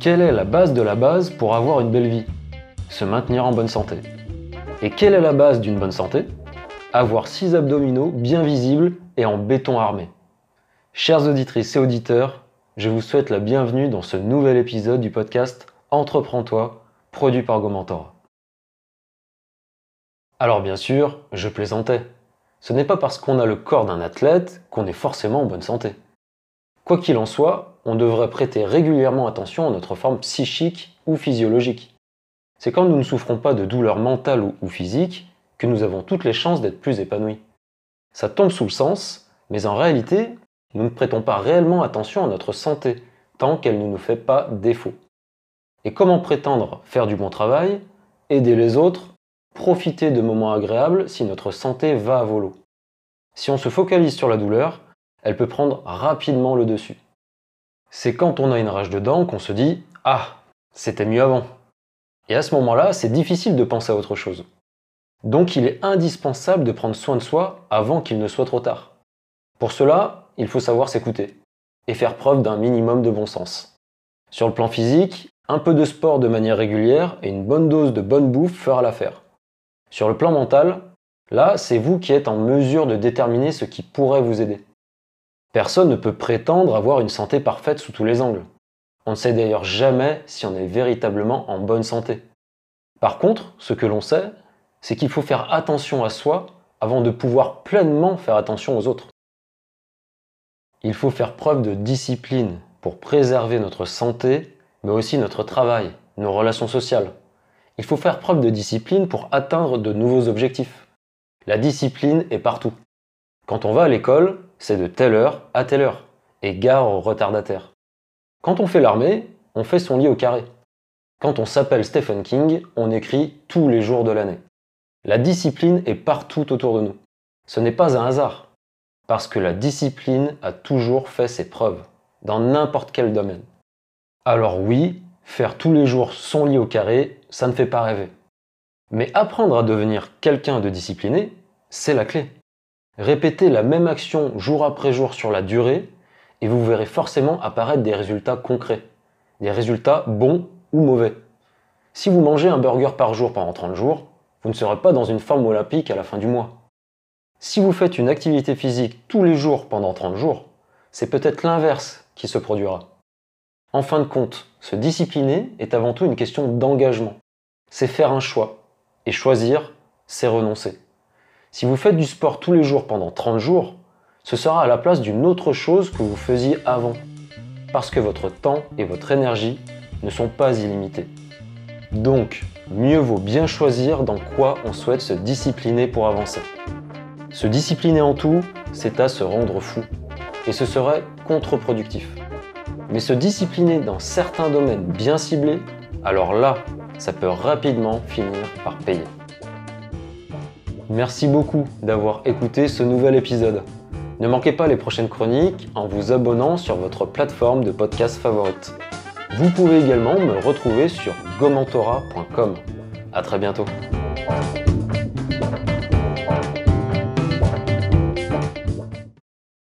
Quelle est la base de la base pour avoir une belle vie? Se maintenir en bonne santé. Et quelle est la base d'une bonne santé? Avoir six abdominaux bien visibles et en béton armé. Chères auditrices et auditeurs, je vous souhaite la bienvenue dans ce nouvel épisode du podcast Entreprends-toi, produit par Gomentora. Alors bien sûr, je plaisantais. Ce n'est pas parce qu'on a le corps d'un athlète qu'on est forcément en bonne santé. Quoi qu'il en soit, on devrait prêter régulièrement attention à notre forme psychique ou physiologique. C'est quand nous ne souffrons pas de douleurs mentales ou physiques que nous avons toutes les chances d'être plus épanouis. Ça tombe sous le sens, mais en réalité, nous ne prêtons pas réellement attention à notre santé tant qu'elle ne nous fait pas défaut. Et comment prétendre faire du bon travail, aider les autres, profiter de moments agréables si notre santé va à volo? Si on se focalise sur la douleur, elle peut prendre rapidement le dessus. C'est quand on a une rage de dents qu'on se dit Ah, c'était mieux avant. Et à ce moment-là, c'est difficile de penser à autre chose. Donc il est indispensable de prendre soin de soi avant qu'il ne soit trop tard. Pour cela, il faut savoir s'écouter et faire preuve d'un minimum de bon sens. Sur le plan physique, un peu de sport de manière régulière et une bonne dose de bonne bouffe fera l'affaire. Sur le plan mental, là, c'est vous qui êtes en mesure de déterminer ce qui pourrait vous aider. Personne ne peut prétendre avoir une santé parfaite sous tous les angles. On ne sait d'ailleurs jamais si on est véritablement en bonne santé. Par contre, ce que l'on sait, c'est qu'il faut faire attention à soi avant de pouvoir pleinement faire attention aux autres. Il faut faire preuve de discipline pour préserver notre santé, mais aussi notre travail, nos relations sociales. Il faut faire preuve de discipline pour atteindre de nouveaux objectifs. La discipline est partout. Quand on va à l'école, c'est de telle heure à telle heure, et gare aux retardataires. Quand on fait l'armée, on fait son lit au carré. Quand on s'appelle Stephen King, on écrit tous les jours de l'année. La discipline est partout autour de nous. Ce n'est pas un hasard. Parce que la discipline a toujours fait ses preuves, dans n'importe quel domaine. Alors oui, faire tous les jours son lit au carré, ça ne fait pas rêver. Mais apprendre à devenir quelqu'un de discipliné, c'est la clé. Répétez la même action jour après jour sur la durée, et vous verrez forcément apparaître des résultats concrets. Des résultats bons ou mauvais. Si vous mangez un burger par jour pendant 30 jours, vous ne serez pas dans une forme olympique à la fin du mois. Si vous faites une activité physique tous les jours pendant 30 jours, c'est peut-être l'inverse qui se produira. En fin de compte, se discipliner est avant tout une question d'engagement. C'est faire un choix. Et choisir, c'est renoncer. Si vous faites du sport tous les jours pendant 30 jours, ce sera à la place d'une autre chose que vous faisiez avant. Parce que votre temps et votre énergie ne sont pas illimités. Donc, mieux vaut bien choisir dans quoi on souhaite se discipliner pour avancer. Se discipliner en tout, c'est à se rendre fou. Et ce serait contre-productif. Mais se discipliner dans certains domaines bien ciblés, alors là, ça peut rapidement finir par payer. Merci beaucoup d'avoir écouté ce nouvel épisode. Ne manquez pas les prochaines chroniques en vous abonnant sur votre plateforme de podcast favorite. Vous pouvez également me retrouver sur gomentora.com. A très bientôt.